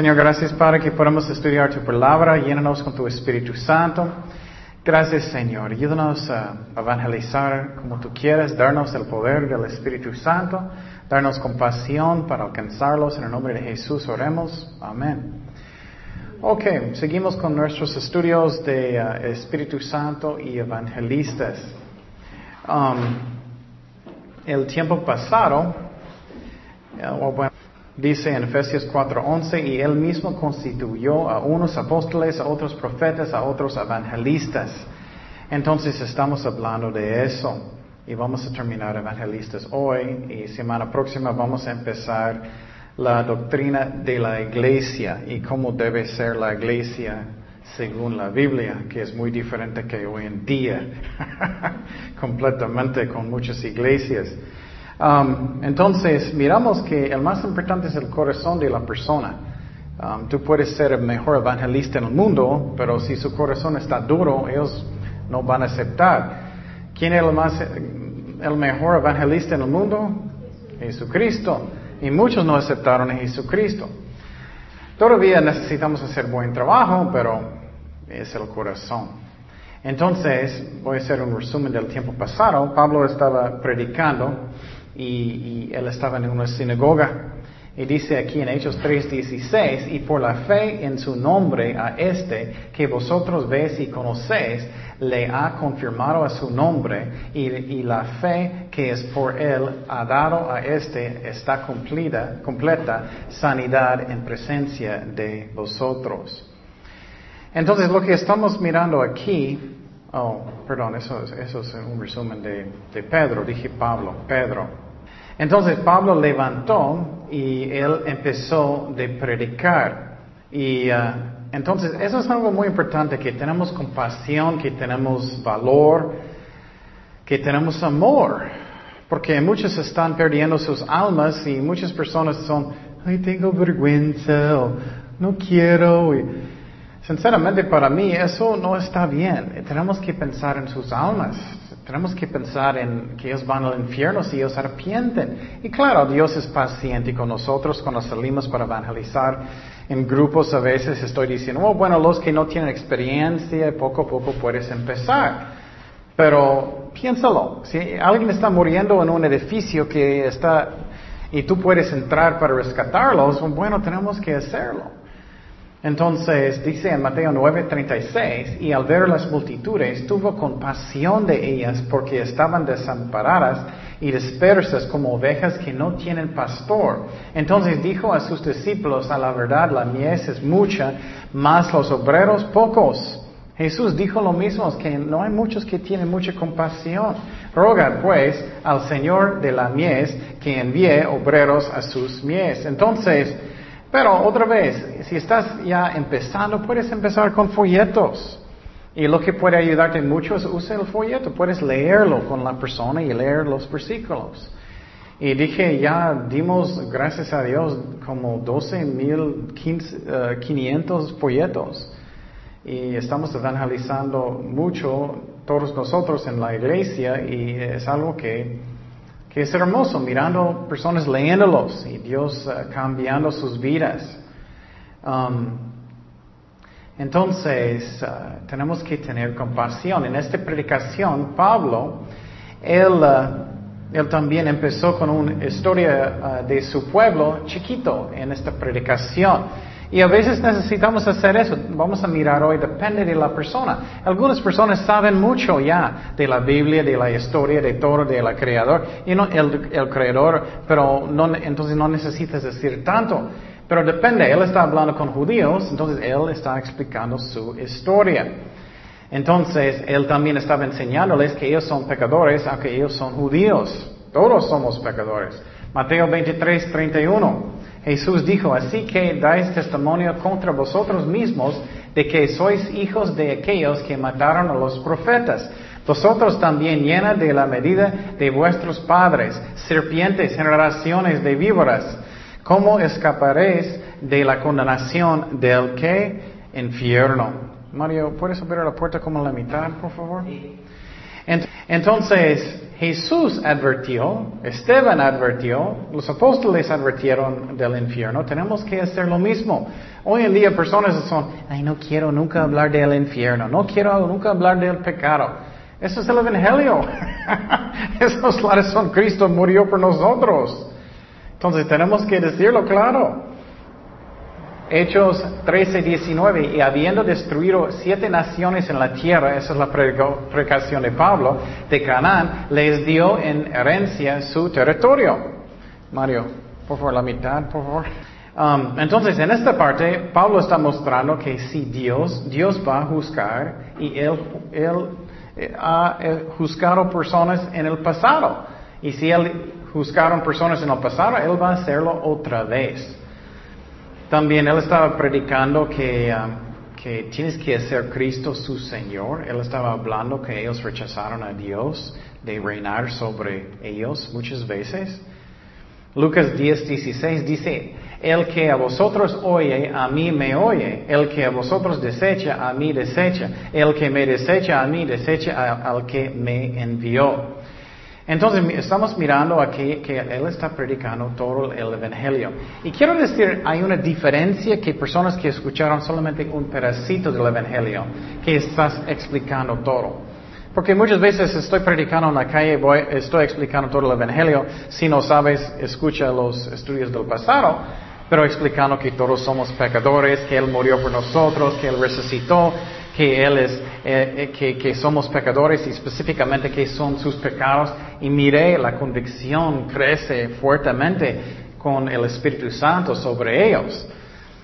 Señor, gracias Padre que podamos estudiar tu palabra, llénanos con tu Espíritu Santo. Gracias Señor, ayúdanos a evangelizar como tú quieres, darnos el poder del Espíritu Santo, darnos compasión para alcanzarlos. En el nombre de Jesús oremos. Amén. Ok, seguimos con nuestros estudios de uh, Espíritu Santo y evangelistas. Um, el tiempo pasado, uh, bueno, Dice en Efesios 4:11, y él mismo constituyó a unos apóstoles, a otros profetas, a otros evangelistas. Entonces estamos hablando de eso y vamos a terminar evangelistas hoy y semana próxima vamos a empezar la doctrina de la iglesia y cómo debe ser la iglesia según la Biblia, que es muy diferente que hoy en día, completamente con muchas iglesias. Um, entonces, miramos que el más importante es el corazón de la persona. Um, tú puedes ser el mejor evangelista en el mundo, pero si su corazón está duro, ellos no van a aceptar. ¿Quién es el, más, el mejor evangelista en el mundo? Jesucristo. Y muchos no aceptaron a Jesucristo. Todavía necesitamos hacer buen trabajo, pero es el corazón. Entonces, voy a hacer un resumen del tiempo pasado. Pablo estaba predicando y, él estaba en una sinagoga. Y dice aquí en Hechos 3:16, y por la fe en su nombre a este que vosotros veis y conocéis, le ha confirmado a su nombre, y, y, la fe que es por él ha dado a este está cumplida, completa sanidad en presencia de vosotros. Entonces lo que estamos mirando aquí, oh, perdón, eso, eso es un resumen de, de Pedro, dije Pablo, Pedro. Entonces Pablo levantó y él empezó de predicar. Y uh, entonces eso es algo muy importante, que tenemos compasión, que tenemos valor, que tenemos amor. Porque muchos están perdiendo sus almas y muchas personas son, ay, tengo vergüenza o no quiero. sinceramente para mí eso no está bien. Tenemos que pensar en sus almas. Tenemos que pensar en que ellos van al infierno si ellos arrepienten. Y claro, Dios es paciente con nosotros cuando salimos para evangelizar en grupos. A veces estoy diciendo, oh, bueno, los que no tienen experiencia, poco a poco puedes empezar. Pero piénsalo, si alguien está muriendo en un edificio que está y tú puedes entrar para rescatarlos, bueno, tenemos que hacerlo. Entonces dice en Mateo 9:36, y al ver las multitudes tuvo compasión de ellas porque estaban desamparadas y dispersas como ovejas que no tienen pastor. Entonces dijo a sus discípulos, a la verdad la mies es mucha, mas los obreros pocos. Jesús dijo lo mismo, que no hay muchos que tienen mucha compasión. Roga pues al Señor de la mies que envíe obreros a sus mies. Entonces, pero otra vez, si estás ya empezando, puedes empezar con folletos. Y lo que puede ayudarte mucho es usar el folleto. Puedes leerlo con la persona y leer los versículos. Y dije, ya dimos, gracias a Dios, como 12.500 folletos. Y estamos evangelizando mucho todos nosotros en la iglesia y es algo que que es hermoso mirando personas leyéndolos y Dios eh, cambiando sus vidas. Um, entonces, uh, tenemos que tener compasión. En esta predicación, Pablo, él, uh, él también empezó con una historia de su pueblo chiquito en esta predicación. Y a veces necesitamos hacer eso. Vamos a mirar hoy, depende de la persona. Algunas personas saben mucho ya de la Biblia, de la historia, de todo, del creador, y no, el, creador, pero no, entonces no necesitas decir tanto. Pero depende, él está hablando con judíos, entonces él está explicando su historia. Entonces, él también estaba enseñándoles que ellos son pecadores, aunque ellos son judíos. Todos somos pecadores. Mateo 23, 31. Jesús dijo, así que dais testimonio contra vosotros mismos de que sois hijos de aquellos que mataron a los profetas. Vosotros también llena de la medida de vuestros padres, serpientes, generaciones de víboras. ¿Cómo escaparéis de la condenación del que? Infierno. Mario, ¿puedes abrir la puerta como la mitad, por favor? Entonces, Jesús advirtió, Esteban advirtió, los apóstoles advirtieron del infierno, tenemos que hacer lo mismo. Hoy en día personas son, ay, no quiero nunca hablar del infierno, no quiero nunca hablar del pecado. Eso es el Evangelio. Esa es la razón. Cristo murió por nosotros. Entonces tenemos que decirlo claro. Hechos 13, 19, y habiendo destruido siete naciones en la tierra, esa es la predicación de Pablo, de Canaán, les dio en herencia su territorio. Mario, por favor, la mitad, por favor. Um, entonces, en esta parte, Pablo está mostrando que si Dios, Dios va a juzgar y Él, él eh, ha eh, juzgado personas en el pasado. Y si Él juzgaron personas en el pasado, Él va a hacerlo otra vez. También él estaba predicando que, um, que tienes que hacer Cristo su Señor. Él estaba hablando que ellos rechazaron a Dios de reinar sobre ellos muchas veces. Lucas 10, 16 dice, el que a vosotros oye, a mí me oye. El que a vosotros desecha, a mí desecha. El que me desecha, a mí desecha al que me envió. Entonces estamos mirando aquí que Él está predicando todo el Evangelio. Y quiero decir, hay una diferencia que personas que escucharon solamente un pedacito del Evangelio, que estás explicando todo. Porque muchas veces estoy predicando en la calle, voy, estoy explicando todo el Evangelio, si no sabes, escucha los estudios del pasado, pero explicando que todos somos pecadores, que Él murió por nosotros, que Él resucitó, que Él es, eh, eh, que, somos pecadores y específicamente que son sus pecados. Y mire, la convicción crece fuertemente con el Espíritu Santo sobre ellos.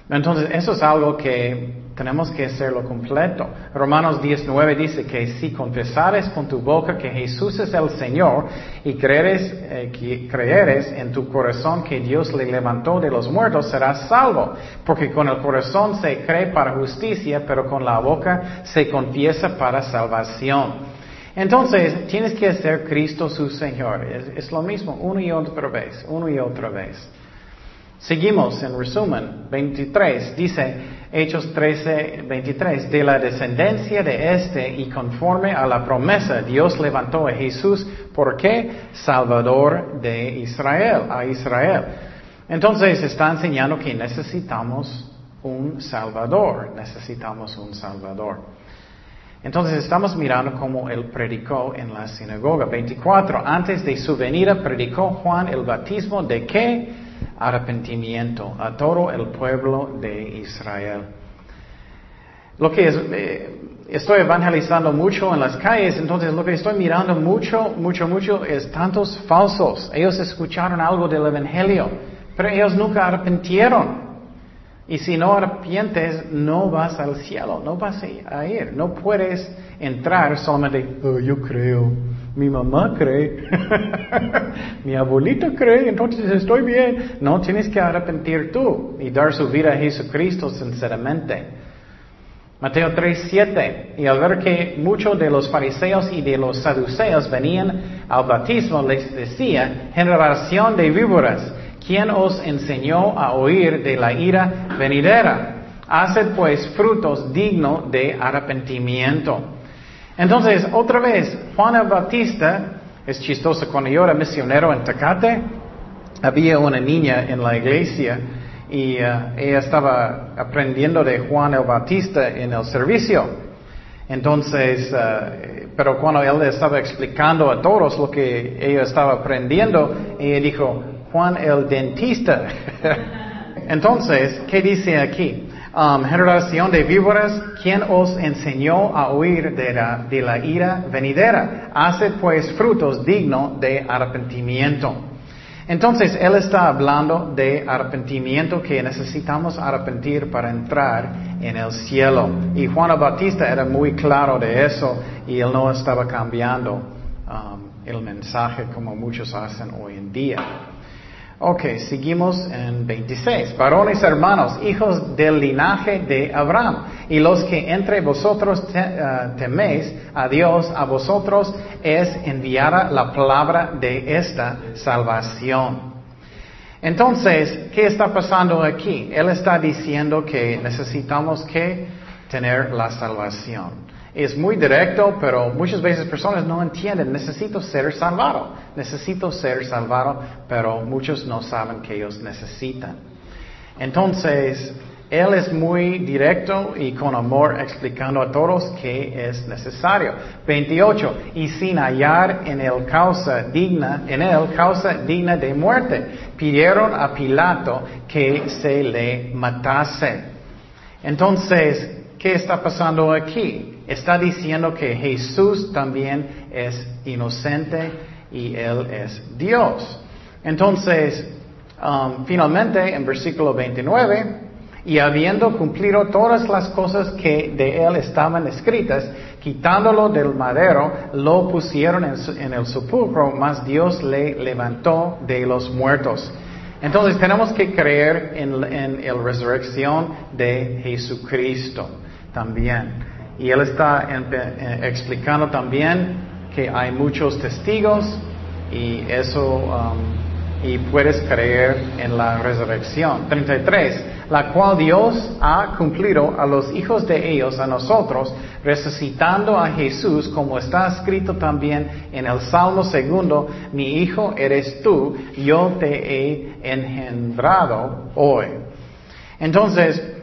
Entonces, eso es algo que tenemos que hacerlo completo. Romanos 19 dice que si confesares con tu boca que Jesús es el Señor y creeres, eh, que creeres en tu corazón que Dios le levantó de los muertos, serás salvo. Porque con el corazón se cree para justicia, pero con la boca se confiesa para salvación. Entonces, tienes que hacer Cristo su Señor. es lo mismo, una y otra vez, una y otra vez. Seguimos en resumen, 23, dice Hechos 13, 23, de la descendencia de este y conforme a la promesa, Dios levantó a Jesús, ¿por qué? Salvador de Israel, a Israel. Entonces está enseñando que necesitamos un Salvador, necesitamos un Salvador. Entonces estamos mirando cómo él predicó en la sinagoga. 24. Antes de su venida predicó Juan el bautismo de qué? Arrepentimiento a todo el pueblo de Israel. Lo que es, eh, estoy evangelizando mucho en las calles, entonces lo que estoy mirando mucho, mucho, mucho es tantos falsos. Ellos escucharon algo del Evangelio, pero ellos nunca arrepintieron. Y si no arrepientes, no vas al cielo, no vas a ir. No puedes entrar solamente, oh, yo creo. Mi mamá cree, mi abuelita cree, entonces estoy bien. No, tienes que arrepentir tú y dar su vida a Jesucristo sinceramente. Mateo 3:7. Y al ver que muchos de los fariseos y de los saduceos venían al bautismo, les decía, generación de víboras, ¿quién os enseñó a oír de la ira venidera? Haced pues frutos dignos de arrepentimiento. Entonces, otra vez, Juan el Bautista, es chistoso, cuando yo era misionero en Tecate, había una niña en la iglesia y uh, ella estaba aprendiendo de Juan el Bautista en el servicio. Entonces, uh, pero cuando él estaba explicando a todos lo que ella estaba aprendiendo, ella dijo, Juan el dentista. Entonces, ¿qué dice aquí? Um, generación de víboras, ¿quién os enseñó a huir de la, ira venidera? Haced pues frutos dignos de arrepentimiento. Entonces, Él está hablando de arrepentimiento que necesitamos arrepentir para entrar en el cielo. Y Juan Bautista era muy claro de eso y Él no estaba cambiando um, el mensaje como muchos hacen hoy en día. Ok, seguimos en 26. Varones hermanos, hijos del linaje de Abraham, y los que entre vosotros eh, teméis a Dios, a vosotros es enviada la palabra de esta salvación. Entonces, ¿qué está pasando aquí? Él está diciendo que necesitamos que tener la salvación. Es muy directo, pero muchas veces personas no entienden, necesito ser salvado, necesito ser salvado, pero muchos no saben que ellos necesitan. Entonces, él es muy directo y con amor explicando a todos que es necesario. 28. Y sin hallar en él causa digna, en él causa digna de muerte, pidieron a Pilato que se le matase. Entonces, ¿qué está pasando aquí? Está diciendo que Jesús también es inocente y él es Dios. Entonces, um, finalmente, en versículo 29, y habiendo cumplido todas las cosas que de él estaban escritas, quitándolo del madero, lo pusieron en, el sepulcro, mas Dios le levantó de los muertos. Entonces tenemos que creer en, la resurrección de Jesucristo también. Y él está eh, explicando también que hay muchos testigos y eso, um, y puedes creer en la resurrección. 33 la cual Dios ha cumplido a los hijos de ellos, a nosotros, resucitando a Jesús, como está escrito también en el Salmo segundo, mi hijo eres tú, yo te he engendrado hoy. Entonces,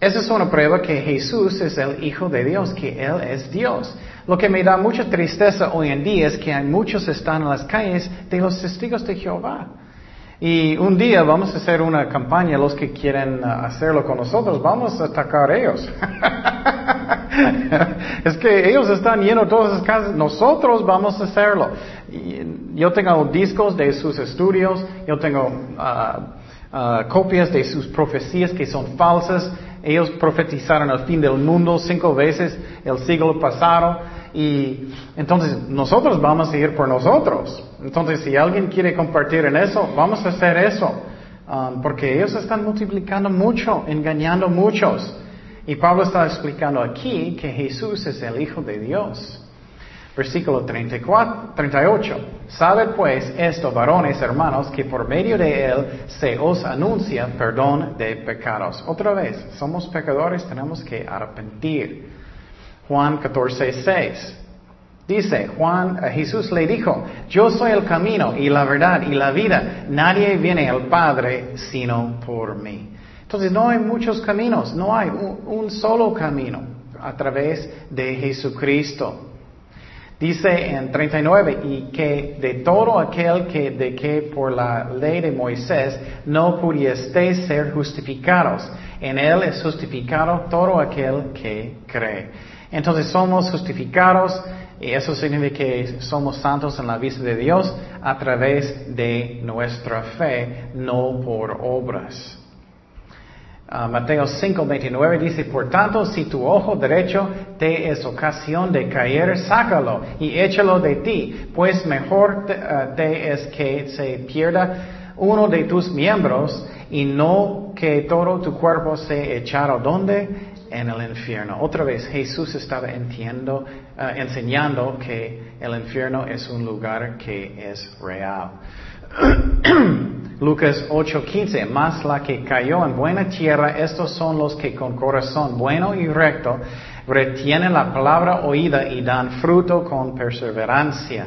esa es una prueba que Jesús es el Hijo de Dios, que Él es Dios. Lo que me da mucha tristeza hoy en día es que hay muchos están en las calles de los testigos de Jehová. Y un día vamos a hacer una campaña, los que quieren uh, hacerlo con nosotros, vamos a atacar a ellos. es que ellos están llenos todas las casas, nosotros vamos a hacerlo. yo tengo discos de sus estudios, yo tengo uh, uh, copias de sus profecías que son falsas. Ellos profetizaron el fin del mundo cinco veces el siglo pasado. Y entonces nosotros vamos a ir por nosotros. Entonces si alguien quiere compartir en eso, vamos a hacer eso. Um, porque ellos están multiplicando mucho, engañando muchos. Y Pablo está explicando aquí que Jesús es el Hijo de Dios. Versículo 34, 38. Sabe pues esto, varones, hermanos, que por medio de él se os anuncia perdón de pecados. Otra vez, somos pecadores, tenemos que arrepentir. Juan 14, 6. Dice, Juan, Jesús le dijo, yo soy el camino y la verdad y la vida. Nadie viene al Padre sino por mí. Entonces no hay muchos caminos, no hay un, solo camino a través de Jesucristo. Dice en 39, y que de todo aquel que de que por la ley de Moisés no pudiesteis ser justificados, en él es justificado todo aquel que cree. Entonces somos justificados y eso significa que somos santos en la vista de Dios a través de nuestra fe, no por obras. Uh, Mateo 5, 29 dice, por tanto, si tu ojo derecho te es ocasión de caer, sácalo y échalo de ti, pues mejor te, uh, te es que se pierda uno de tus miembros y no que todo tu cuerpo se echara donde en el infierno. Otra vez Jesús estaba entiendo, eh, enseñando que el infierno es un lugar que es real. Lucas 8:15, más la que cayó en buena tierra, estos son los que con corazón bueno y recto retienen la palabra oída y dan fruto con perseverancia.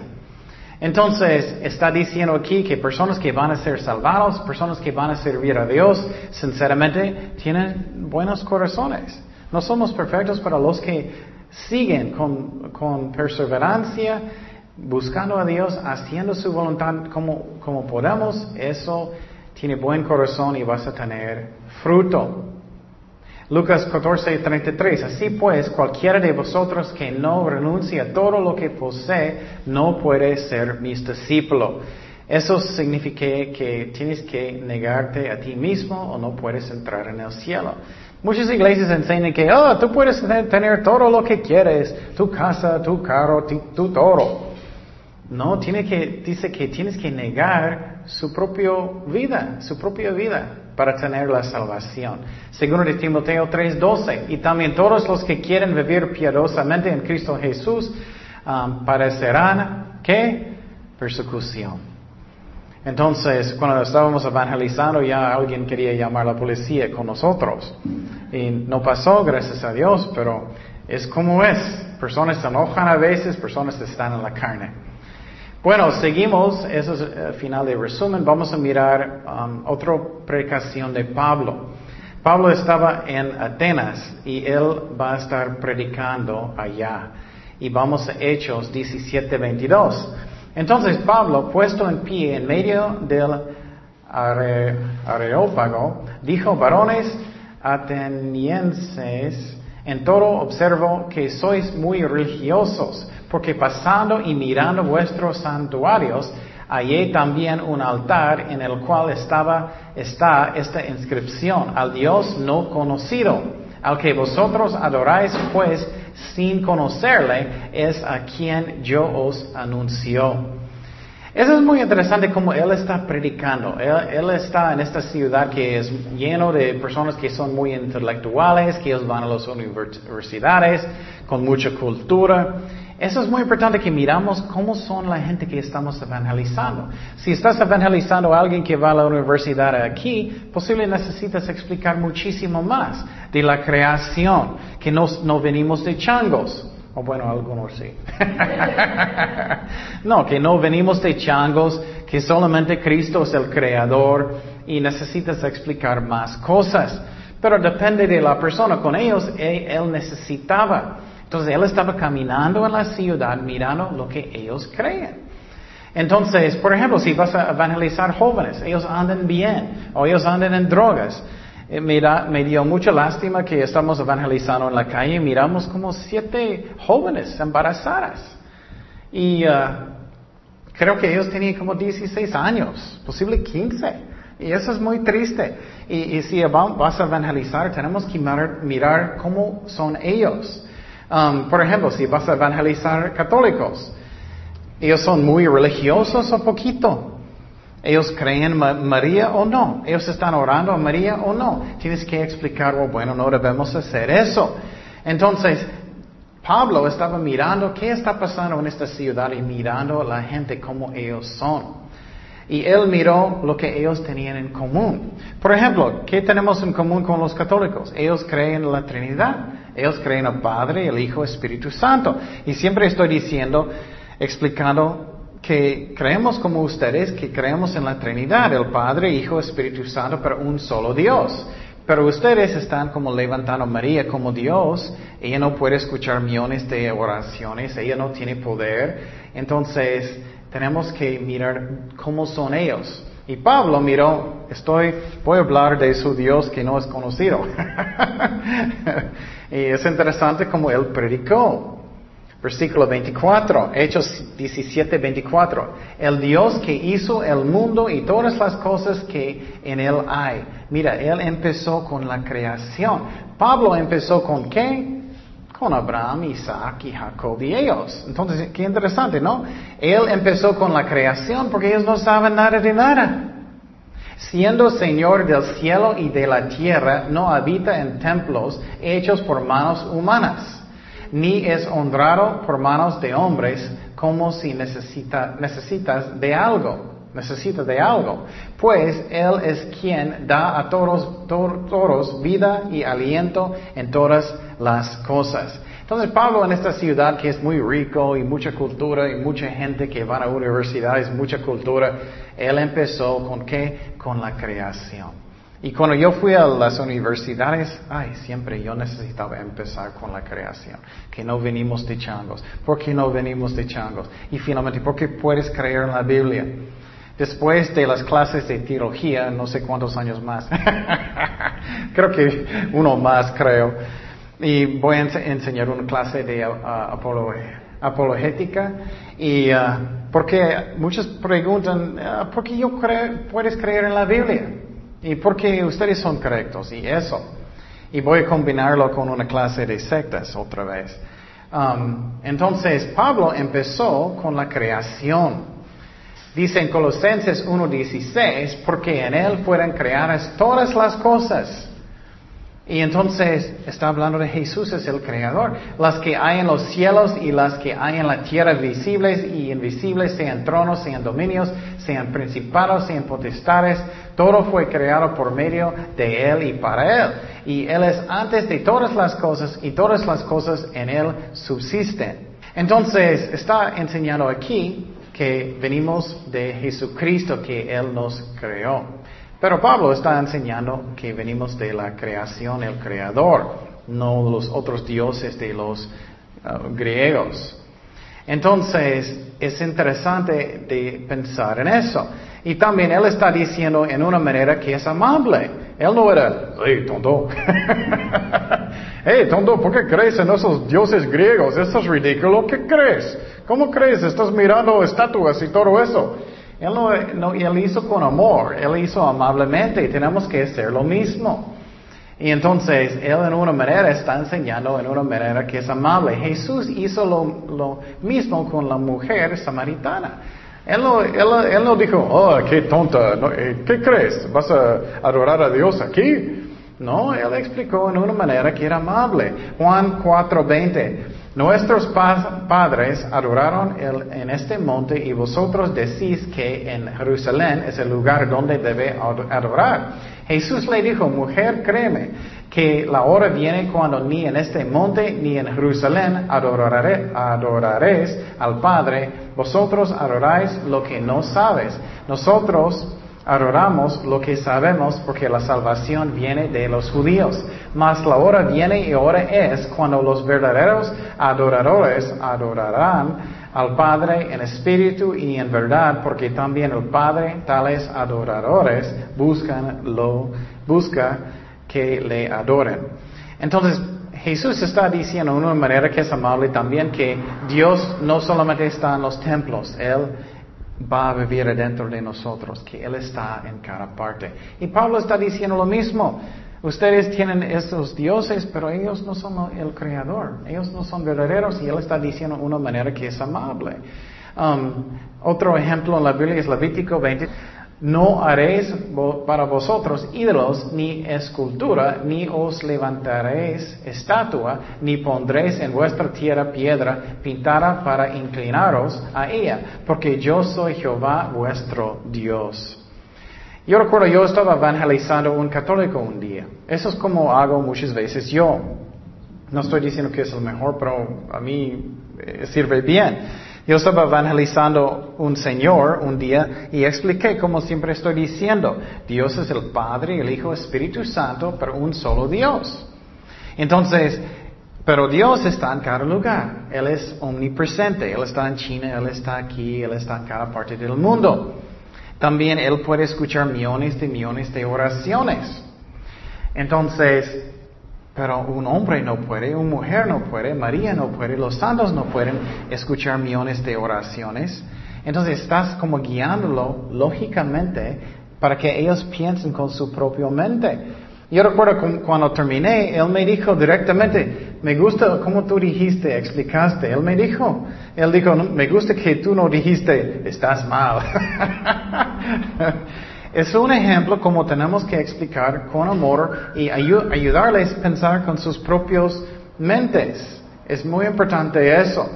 Entonces, está diciendo aquí que personas que van a ser salvados, personas que van a servir a Dios, sinceramente, tienen buenos corazones. No somos perfectos, para los que siguen con, perseverancia, buscando a Dios, haciendo su voluntad como, como podamos, eso tiene buen corazón y vas a tener fruto. Lucas 14, 33. Así pues, cualquiera de vosotros que no renuncie a todo lo que posee, no puede ser mis discípulo. Eso significa que tienes que negarte a ti mismo o no puedes entrar en el cielo. Muchas iglesias enseñan que, oh, tú puedes tener todo lo que quieres, tu casa, tu carro, tu, todo. No, tiene que, dice que tienes que negar su propia vida, su propia vida para tener la salvación. Segundo de Timoteo 3:12. Y también todos los que quieren vivir piadosamente en Cristo Jesús um, ¿qué? Persecución. Entonces, cuando estábamos evangelizando, ya alguien quería llamar a la policía con nosotros. Y no pasó, gracias a Dios, pero Es como es. Personas se enojan a veces, personas están en la carne. Bueno, seguimos, eso es el final de resumen. Vamos a mirar um, otra predicación de Pablo. Pablo estaba en Atenas y él va a estar predicando allá. Y vamos a Hechos 17, 22. Entonces Pablo, puesto en pie en medio del areópago, dijo, varones atenienses, en todo observo que sois muy religiosos, porque pasando y mirando vuestros santuarios, hallé también un altar en el cual estaba, está esta inscripción, al Dios no conocido, al que vosotros adoráis, pues sin conocerle, es a quien yo os anuncio. Eso es muy interesante como él está predicando. Él, está en esta ciudad que es lleno de personas que son muy intelectuales, que ellos van a las universidades con mucha cultura. Eso es muy importante que miramos cómo son la gente que estamos evangelizando. Si estás evangelizando a alguien que va a la universidad aquí, posiblemente necesitas explicar muchísimo más de la creación, que no, no venimos de changos. O bueno, algunos sí. no, que no venimos de changos, que solamente Cristo es el creador y necesitas explicar más cosas. Pero depende de la persona. Con ellos, él, necesitaba. Entonces, él estaba caminando en la ciudad mirando lo que ellos creen. Entonces, por ejemplo, si vas a evangelizar jóvenes, ellos andan bien o ellos andan en drogas. Eh, me, dio mucha lástima que estamos evangelizando en la calle y miramos como siete jóvenes embarazadas. Y uh, creo que ellos tenían como 16 años, posible 15. Y eso es muy triste. Y, si vas a evangelizar, tenemos que mirar, cómo son ellos. Um, por ejemplo, si vas a evangelizar católicos, ellos son muy religiosos o poquito. ¿Ellos creen en María o no? ¿Ellos están orando a María o no? Tienes que explicar, oh, bueno, no debemos hacer eso. Entonces, Pablo estaba mirando qué está pasando en esta ciudad y mirando a la gente como ellos son. Y él miró lo que ellos tenían en común. Por ejemplo, ¿qué tenemos en común con los católicos? Ellos creen en la Trinidad. Ellos creen en el Padre, el Hijo, Espíritu Santo. Y siempre estoy diciendo, explicando que creemos como ustedes, que creemos en la Trinidad, el Padre, Hijo, Espíritu Santo, pero un solo Dios. Pero ustedes están como levantando a María como Dios. Ella no puede escuchar millones de oraciones, ella no tiene poder. Entonces, tenemos que mirar cómo son ellos. Y Pablo miró, estoy, voy a hablar de su Dios que no es conocido. y es interesante como él predicó. Versículo 24, Hechos 17, 24. El Dios que hizo el mundo y todas las cosas que en él hay. Mira, él empezó con la creación. Pablo empezó con qué? Con Abraham, Isaac y Jacob y ellos. Entonces, qué interesante, ¿no? Él empezó con la creación porque ellos no saben nada de nada. Siendo Señor del cielo y de la tierra, no habita en templos hechos por manos humanas ni es honrado por manos de hombres como si necesita, necesitas de algo, necesita de algo, pues Él es quien da a todos, todos vida y aliento en todas las cosas. Entonces Pablo en esta ciudad que es muy rico y mucha cultura y mucha gente que va a universidades, mucha cultura, él empezó con qué? Con la creación. Y cuando yo fui a las universidades, ay, siempre yo necesitaba empezar con la creación, que no venimos de changos. ¿Por qué no venimos de changos? Y finalmente, ¿por qué puedes creer en la Biblia? Después de las clases de teología, no sé cuántos años más, creo que uno más creo, y voy a enseñar una clase de uh, apologética, y uh, porque muchos preguntan, uh, ¿por qué yo puedes creer en la Biblia? Y porque ustedes son correctos y eso. Y voy a combinarlo con una clase de sectas otra vez. Um, entonces, Pablo empezó con la creación. Dice en Colosenses 1.16, porque en él fueron creadas todas las cosas. Y entonces está hablando de Jesús es el creador. Las que hay en los cielos y las que hay en la tierra, visibles y invisibles, sean tronos, sean dominios, sean principados, sean potestades, todo fue creado por medio de Él y para Él. Y Él es antes de todas las cosas y todas las cosas en Él subsisten. Entonces está enseñando aquí que venimos de Jesucristo, que Él nos creó. Pero Pablo está enseñando que venimos de la creación, el creador, no los otros dioses de los uh, griegos. Entonces, es interesante de pensar en eso. Y también él está diciendo en una manera que es amable. Él no era, hey, tonto. hey, tonto, ¿por qué crees en esos dioses griegos? Eso es ridículo. ¿Qué crees? ¿Cómo crees? Estás mirando estatuas y todo eso. Él, no, él hizo con amor, Él hizo amablemente y tenemos que hacer lo mismo. Y entonces Él en una manera está enseñando en una manera que es amable. Jesús hizo lo, mismo con la mujer samaritana. Él no, él, no dijo, oh, qué tonta, eh, ¿qué crees? ¿Vas a adorar a Dios aquí? No, Él explicó en una manera que era amable. Juan 4:20. Nuestros padres adoraron en este monte y vosotros decís que en Jerusalén es el lugar donde debe adorar. Jesús le dijo, mujer, créeme, que la hora viene cuando ni en este monte ni en Jerusalén adoraréis al Padre. Vosotros adoráis lo que no sabes. Nosotros adoramos lo que sabemos porque la salvación viene de los judíos. Mas la hora viene y ahora es cuando los verdaderos adoradores adorarán al Padre en espíritu y en verdad, porque también el Padre, tales adoradores, buscan lo, busca que le adoren. Entonces, Jesús está diciendo de una manera que es amable también que Dios no solamente está en los templos, Él va a vivir dentro de nosotros, que Él está en cada parte. Y Pablo está diciendo lo mismo. Ustedes tienen esos dioses, pero ellos no son el creador. Ellos no son verdaderos y Él está diciendo de una manera que es amable. Um, otro ejemplo en la Biblia es Levítico 20. No haréis para vosotros ídolos ni escultura, ni os levantaréis estatua, ni pondréis en vuestra tierra piedra pintada para inclinaros a ella, porque yo soy Jehová vuestro Dios. Yo recuerdo, yo estaba evangelizando un católico un día. Eso es como hago muchas veces yo. No estoy diciendo que es el mejor, pero a mí eh, sirve bien. Yo estaba evangelizando un señor un día y expliqué, como siempre estoy diciendo, Dios es el Padre, el Hijo, Espíritu Santo, pero un solo Dios. Entonces, pero Dios está en cada lugar. Él es omnipresente. Él está en China, Él está aquí, Él está en cada parte del mundo. También Él puede escuchar millones de millones de oraciones. Entonces, pero un hombre no puede, una mujer no puede, María no puede, los santos no pueden escuchar millones de oraciones. Entonces estás como guiándolo lógicamente para que ellos piensen con su propia mente. Yo recuerdo cuando terminé, él me dijo directamente, me gusta como tú dijiste, explicaste. Él me dijo, él dijo, me gusta que tú no dijiste, estás mal. Es un ejemplo como tenemos que explicar con amor y ayudarles a pensar con sus propios mentes. Es muy importante eso.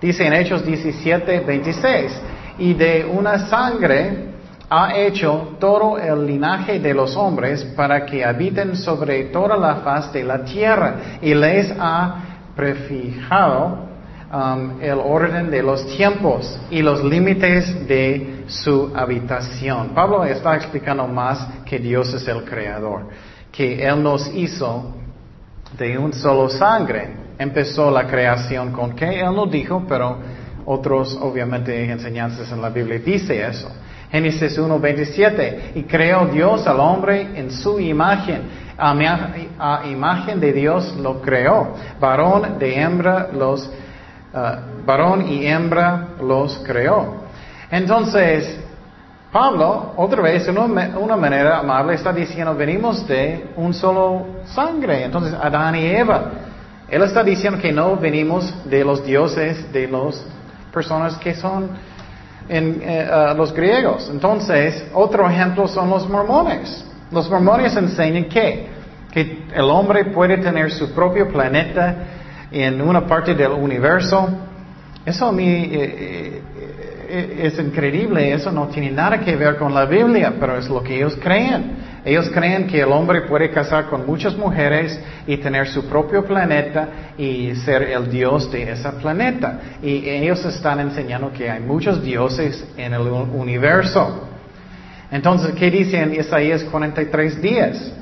Dice en Hechos 17, 26, y de una sangre ha hecho todo el linaje de los hombres para que habiten sobre toda la faz de la tierra y les ha prefijado Um, el orden de los tiempos y los límites de su habitación. Pablo está explicando más que Dios es el creador, que Él nos hizo de un solo sangre. Empezó la creación con que Él no dijo, pero otros obviamente enseñanzas en la Biblia dice eso. Génesis 1.27, y creó Dios al hombre en su imagen, a, a imagen de Dios lo creó, varón de hembra los Ah, varón y hembra los creó. Entonces, Pablo, otra vez, de una, manera amable, está diciendo, venimos de un solo sangre. Entonces, Adán y Eva. Él está diciendo que no venimos de los dioses, de las personas que son eh, ah, los griegos. Entonces, otro ejemplo son los mormones. Los mormones enseñan que que el hombre puede tener su propio planeta en una parte del universo. Eso a mí eh, eh, es increíble, eso no tiene nada que ver con la Biblia, pero es lo que ellos creen. Ellos creen que el hombre puede casar con muchas mujeres y tener su propio planeta y ser el dios de ese planeta. Y ellos están enseñando que hay muchos dioses en el universo. Entonces, ¿qué dice en Isaías 43 días?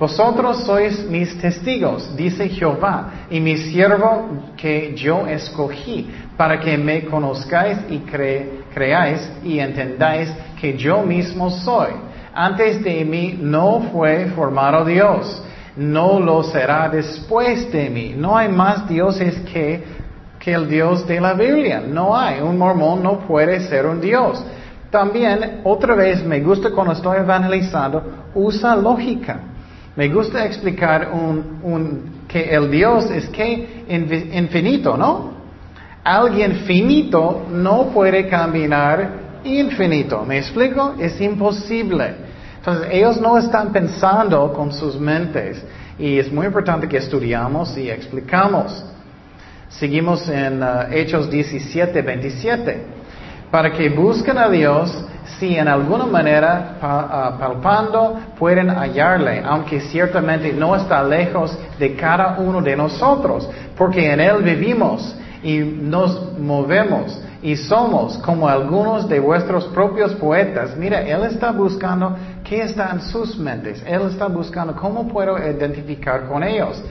Vosotros sois mis testigos, dice Jehová, y mi siervo que yo escogí, para que me conozcáis y creáis y entendáis que yo mismo soy. Antes de mí no fue formado Dios, no lo será después de mí. No hay más dioses que, que el Dios de la Biblia. No hay. Un mormón no puede ser un Dios. También, otra vez, me gusta cuando estoy evangelizando, usa lógica. Me gusta explicar un, que el Dios es que infinito, ¿no? Alguien finito no puede caminar infinito. ¿Me explico? Es imposible. Entonces, ellos no están pensando con sus mentes. Y es muy importante que estudiamos y explicamos. Seguimos en uh, Hechos 17, 27. Para que busquen a Dios si en alguna manera uh, palpando pueden hallarle, aunque ciertamente no está lejos de cada uno de nosotros, porque en Él vivimos y nos movemos y somos como algunos de vuestros propios poetas. Mira, Él está buscando qué está en sus mentes. Él está buscando cómo puedo identificar con ellos.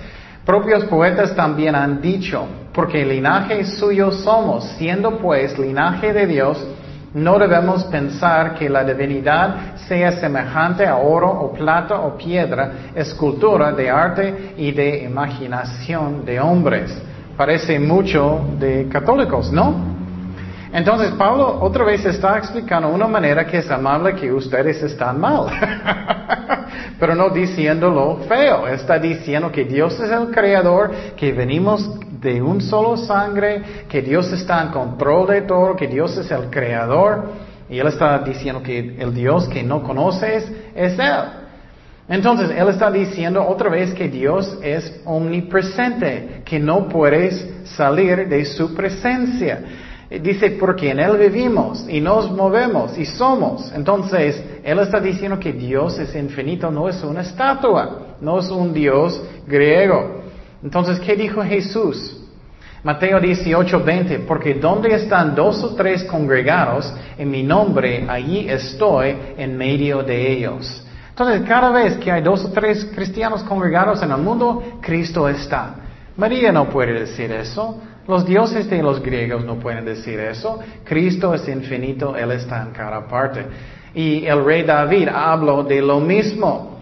Propios poetas también han dicho, porque linaje suyo somos, siendo pues linaje de Dios, no debemos pensar que la divinidad sea semejante a oro o plata o piedra, escultura de arte y de imaginación de hombres. Parece mucho de católicos, ¿no? Entonces Pablo otra vez está explicando una manera que es amable que ustedes están mal. Pero no diciéndolo feo, está diciendo que Dios es el creador, que venimos de un solo sangre, que Dios está en control de todo, que Dios es el creador. Y él está diciendo que el Dios que no conoces es Él. Entonces, Él está diciendo otra vez que Dios es omnipresente, que no puedes salir de su presencia. Dice, porque en Él vivimos y nos movemos y somos. Entonces, Él está diciendo que Dios es infinito, no es una estatua, no es un Dios griego. Entonces, ¿qué dijo Jesús? Mateo 18, 20, porque donde están dos o tres congregados en mi nombre, allí estoy en medio de ellos. Entonces, cada vez que hay dos o tres cristianos congregados en el mundo, Cristo está. María no puede decir eso. Los dioses de los griegos no pueden decir eso. Cristo es infinito, Él está en cada parte. Y el rey David habló de lo mismo.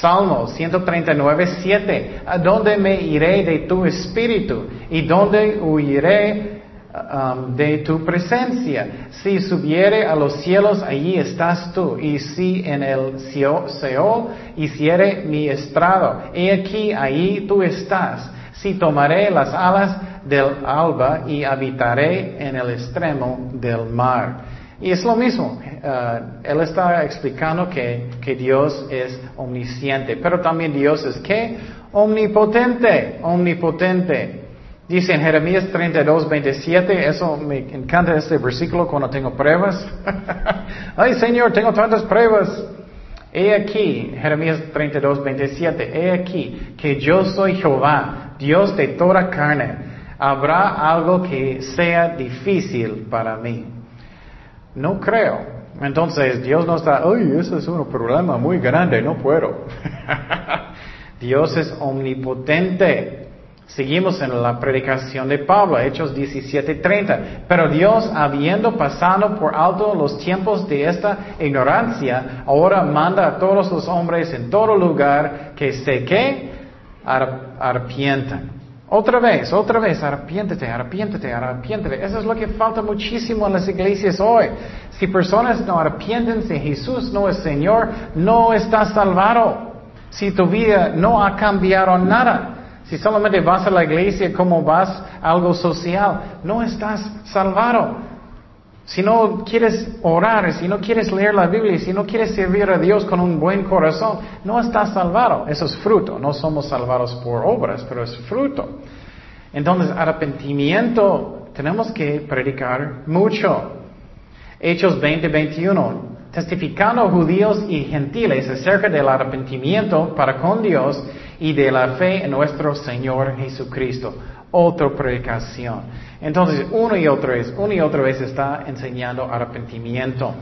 Salmo 139, 7. ¿A dónde me iré de tu espíritu? ¿Y dónde huiré um, de tu presencia? Si subiere a los cielos, allí estás tú. Y si en el Seol hiciere mi estrado, he aquí, allí tú estás. Si tomaré las alas del alba y habitaré en el extremo del mar. Y es lo mismo, eh, él está explicando que, Dios es omnisciente, pero también Dios es que omnipotente, omnipotente. Dice en Jeremías 32, 27, eso me encanta este versículo cuando tengo pruebas. Ay Señor, tengo tantas pruebas. He aquí, Jeremías 32, 27, he aquí que yo soy Jehová, Dios de toda carne ¿Habrá algo que sea difícil para mí? No creo. Entonces Dios no está, ay, eso es un problema muy grande, no puedo. Dios es omnipotente. Seguimos en la predicación de Pablo, Hechos 17:30. Pero Dios, habiendo pasado por alto los tiempos de esta ignorancia, ahora manda a todos los hombres en todo lugar que se que arrepientan. Otra vez, otra vez, arrepiéntete, arrepiéntete, arrepiéntete. Eso es lo que falta muchísimo en las iglesias hoy. Si personas no arrepienten, si Jesús no es Señor, no estás salvado. Si tu vida no ha cambiado nada. Si solamente vas a la iglesia como vas algo social, no estás salvado. Si no quieres orar, si no quieres leer la Biblia, si no quieres servir a Dios con un buen corazón, no estás salvado. Eso es fruto. No somos salvados por obras, pero es fruto. Entonces, arrepentimiento tenemos que predicar mucho. Hechos 20, 21. Testificando judíos y gentiles acerca del arrepentimiento para con Dios y de la fe en nuestro Señor Jesucristo. Otra predicación. Entonces, una y otra vez, una y otra vez está enseñando arrepentimiento.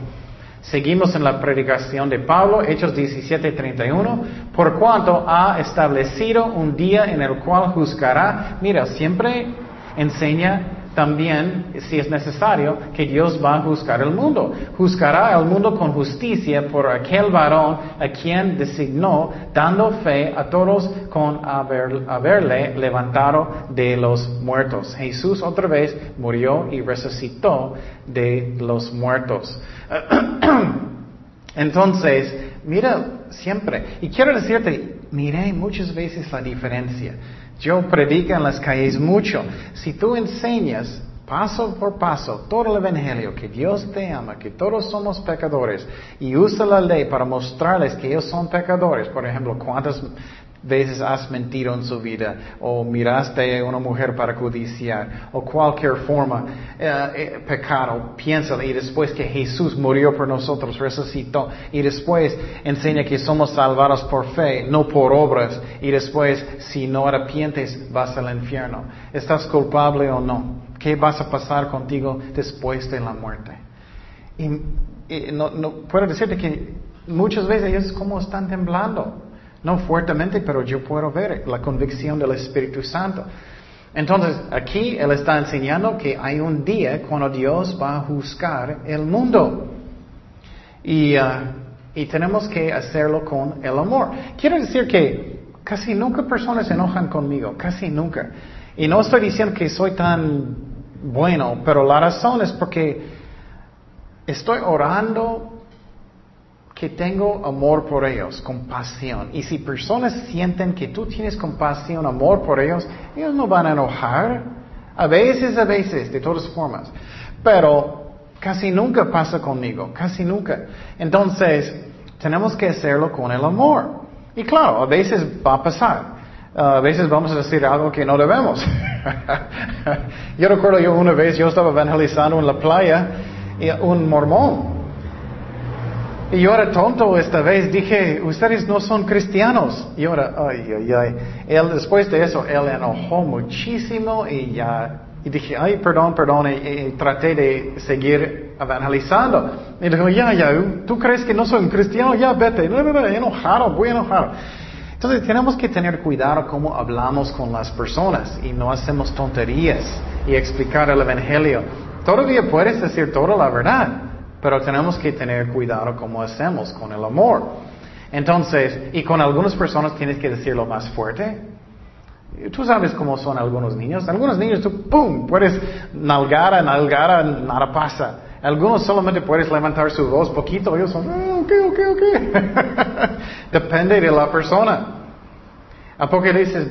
Seguimos en la predicación de Pablo, Hechos 17, 31, por cuanto ha establecido un día en el cual juzgará. Mira, siempre enseña también, si es necesario, que Dios va a juzgar el mundo. Juzgará al mundo con justicia por aquel varón a quien designó, dando fe a todos con haberle levantado de los muertos. Jesús otra vez murió y resucitó de los muertos. Entonces, mira siempre, y quiero decirte, miré muchas veces la diferencia. Yo predico en las calles mucho. Si tú enseñas paso por paso todo el Evangelio, que Dios te ama, que todos somos pecadores, y usa la ley para mostrarles que ellos son pecadores, por ejemplo, cuántas veces has mentido en su vida o miraste a una mujer para codiciar o cualquier forma eh, eh, pecado, piénsalo y después que Jesús murió por nosotros, resucitó y después enseña que somos salvados por fe, no por obras y después si no arrepientes vas al infierno. ¿Estás culpable o no? ¿Qué vas a pasar contigo después de la muerte? Y, no, puedo decirte que muchas veces ellos como están temblando. No fuertemente, pero yo puedo ver la convicción del Espíritu Santo. Entonces, aquí Él está enseñando que hay un día cuando Dios va a juzgar el mundo. Y, uh, y tenemos que hacerlo con el amor. Quiero decir que casi nunca personas se enojan conmigo, casi nunca. Y no estoy diciendo que soy tan bueno, pero la razón es porque estoy orando que tengo amor por ellos, compasión. Y si personas sienten que tú tienes compasión, amor por ellos, ellos no van a enojar. A veces, a veces, de todas formas. Pero casi nunca pasa conmigo, casi nunca. Entonces, tenemos que hacerlo con el amor. Y claro, a veces va a pasar. a veces vamos a decir algo que no debemos. yo recuerdo yo una vez, yo estaba evangelizando en la playa y un mormón y yo era tonto esta vez, dije, ustedes no son cristianos. Y ahora, ay, ay, ay. Él, después de eso, él enojó muchísimo y ya, y dije, ay, perdón, perdón, y, traté de seguir evangelizando. Y dijo, ya, ya, ¿tú crees que no soy un cristiano? Ya, vete. No, no, no, enojado, voy enojado. Entonces tenemos que tener cuidado cómo hablamos con las personas y no hacemos tonterías y explicar el Evangelio. Todavía puedes decir toda la verdad, pero tenemos que tener cuidado como hacemos con el amor. Entonces, y con algunas personas tienes que decirlo más fuerte. Tú sabes cómo son algunos niños. Algunos niños tú, ¡pum!, puedes nalgar, nalgar, nada pasa. Algunos solamente puedes levantar su voz poquito, ellos son, ah, ok, ok, ok. Depende de la persona. Apocalipsis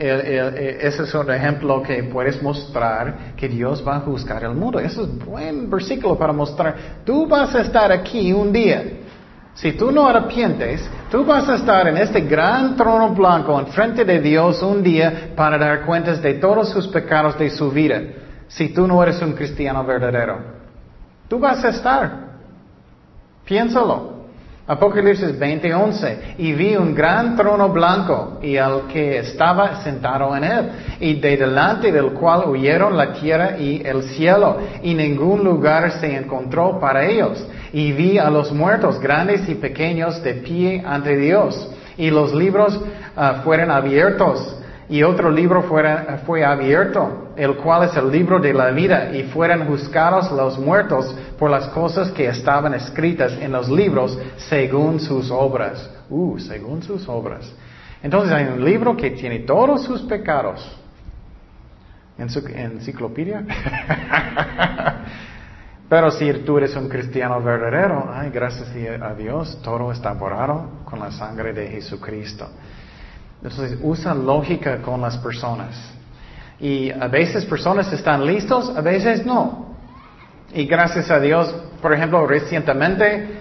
20:11 ese es un ejemplo que puedes mostrar que Dios va a juzgar el mundo. Ese es un buen versículo para mostrar. Tú vas a estar aquí un día. Si tú no arrepientes, tú vas a estar en este gran trono blanco en frente de Dios un día para dar cuentas de todos sus pecados de su vida. Si tú no eres un cristiano verdadero, tú vas a estar. Piénsalo. Apocalipsis 20:11, y vi un gran trono blanco y al que estaba sentado en él, y de delante del cual huyeron la tierra y el cielo, y ningún lugar se encontró para ellos. Y vi a los muertos, grandes y pequeños, de pie ante Dios, y los libros ah, fueron abiertos y otro libro fue abierto, el cual es el libro de la vida, y fueron juzgados los muertos por las cosas que estaban escritas en los libros según sus obras. Uh, según sus obras. Entonces hay un libro que tiene todos sus pecados. ¿En su enciclopedia? Pero si tú eres un cristiano verdadero, ay, gracias a Dios, todo está borrado con la sangre de Jesucristo. Entonces usa lógica con las personas. Y a veces personas están listos, a veces no. Y gracias a Dios, por ejemplo, recientemente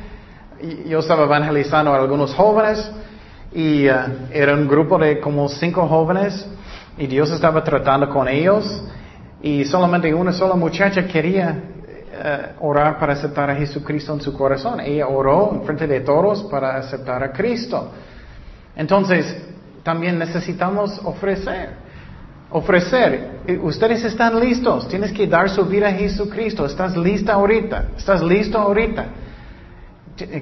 yo estaba evangelizando a algunos jóvenes y uh, era un grupo de como cinco jóvenes y Dios estaba tratando con ellos y solamente una sola muchacha quería uh, orar para aceptar a Jesucristo en su corazón. Ella oró en frente de todos para aceptar a Cristo. Entonces, también necesitamos ofrecer. Ofrecer. Ustedes están listos. Tienes que dar su vida a Jesucristo. Estás lista ahorita. Estás listo ahorita.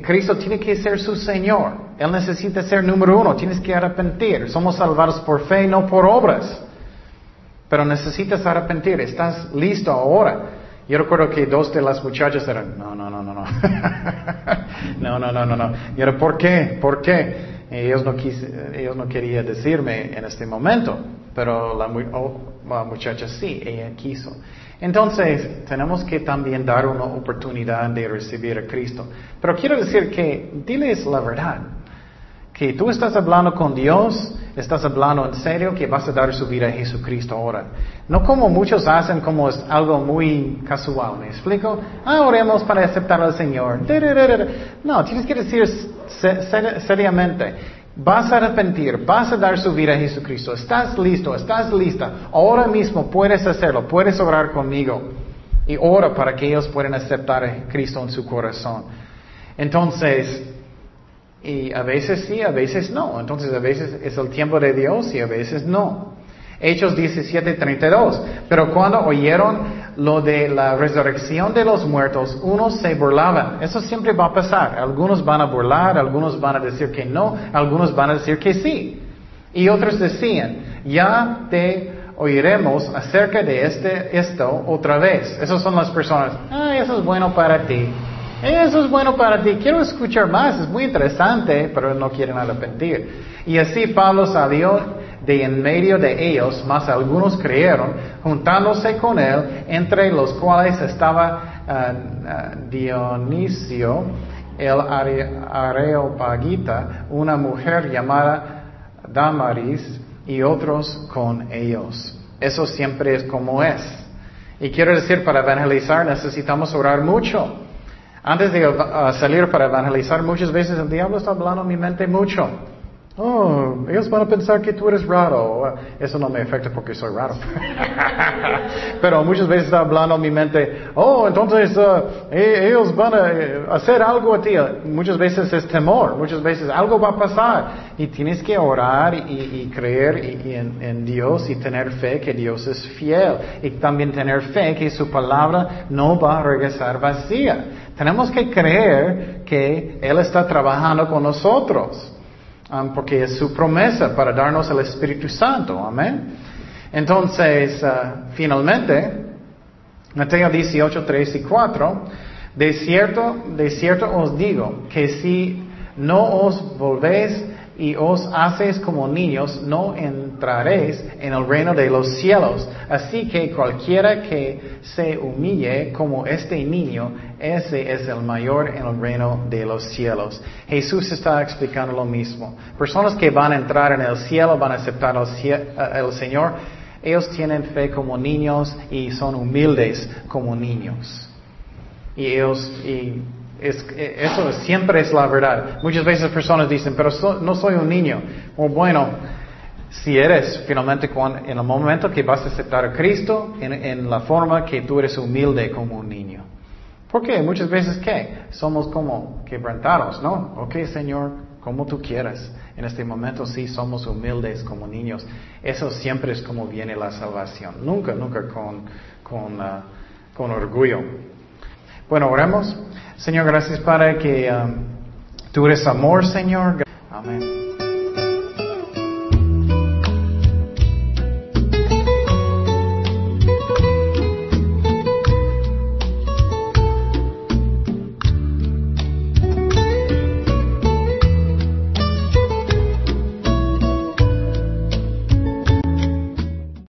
Cristo tiene que ser su Señor. Él necesita ser número uno. Tienes que arrepentir. Somos salvados por fe, no por obras. Pero necesitas arrepentir. Estás listo ahora. Yo recuerdo que dos de las muchachas eran, no, no, no, no, no. no, no, no, no, no. Y era, ¿por qué? ¿Por qué? Ellos no, ellos no querían decirme en este momento, pero la, la muchacha sí, ella quiso. Entonces, tenemos que también dar una oportunidad de recibir a Cristo. Pero quiero decir que, diles la verdad, que tú estás hablando con Dios, estás hablando en serio que vas a dar su vida a Jesucristo ahora. No como muchos hacen como es algo muy casual, ¿me explico? Ah, oremos para aceptar al Señor. No, tienes que decir seriamente, Vas a arrepentir, vas a dar su vida a Jesucristo. Estás listo, estás lista. Ahora mismo puedes hacerlo, puedes orar conmigo. Y ora para que ellos puedan aceptar a Cristo en su corazón. Entonces, y a veces sí, a veces no. Entonces a veces es el tiempo de Dios y a veces no. Hechos 17:32. Pero cuando oyeron lo de la resurrección de los muertos, unos se burlaban. Eso siempre va a pasar. Algunos van a burlar, algunos van a decir que no, algunos van a decir que sí. Y otros decían, ya te oiremos acerca de este, esto otra vez. Esas son las personas, ah, eso es bueno para ti. Eso es bueno para ti. Quiero escuchar más. Es muy interesante, pero no quieren arrepentir. Y así Pablo salió de en medio de ellos, más algunos creyeron, juntándose con él, entre los cuales estaba ah, ah, Dionisio, el Areopagita, una mujer llamada Damaris, y otros con ellos. Eso siempre es como es. Y quiero decir, para evangelizar necesitamos orar mucho. Antes de ah, salir para evangelizar, muchas veces el diablo está hablando mi mente mucho. Oh, ellos van a pensar que tú eres raro. Eso no me afecta porque soy raro. Pero muchas veces está hablando en mi mente, oh, entonces uh, ellos van a eh, hacer algo a ti. Muchas veces es temor, muchas veces algo va a pasar. Y tienes que orar y, creer en, en, Dios y tener fe que Dios es fiel. Y también tener fe que su palabra no va a regresar vacía. Tenemos que creer que Él está trabajando con nosotros. Um, porque es su promesa para darnos el Espíritu Santo. Amén. Entonces, uh, finalmente, Mateo 18, 3 y 4, de cierto, de cierto os digo que si no os volvéis y os haces como niños, no entraréis en el reino de los cielos. Así que cualquiera que se humille como este niño, ese es el mayor en el reino de los cielos. Jesús está explicando lo mismo. Personas que van a entrar en el cielo, van a aceptar al Señor, ellos tienen fe como niños y son humildes como niños. Y ellos, y eso siempre es la verdad. Muchas veces personas dicen, pero no soy un niño. O bueno, si eres finalmente en el momento que vas a aceptar a Cristo, en, la forma que tú eres humilde como un niño. ¿Por qué? Muchas veces, ¿qué? Somos como quebrantados, ¿no? Ok, Señor, como tú quieras. En este momento sí somos humildes como niños. Eso siempre es como viene la salvación. Nunca, nunca con, con, ah, con orgullo. Bueno, oremos. Señor, gracias para que um, tú eres amor, Señor. Amén.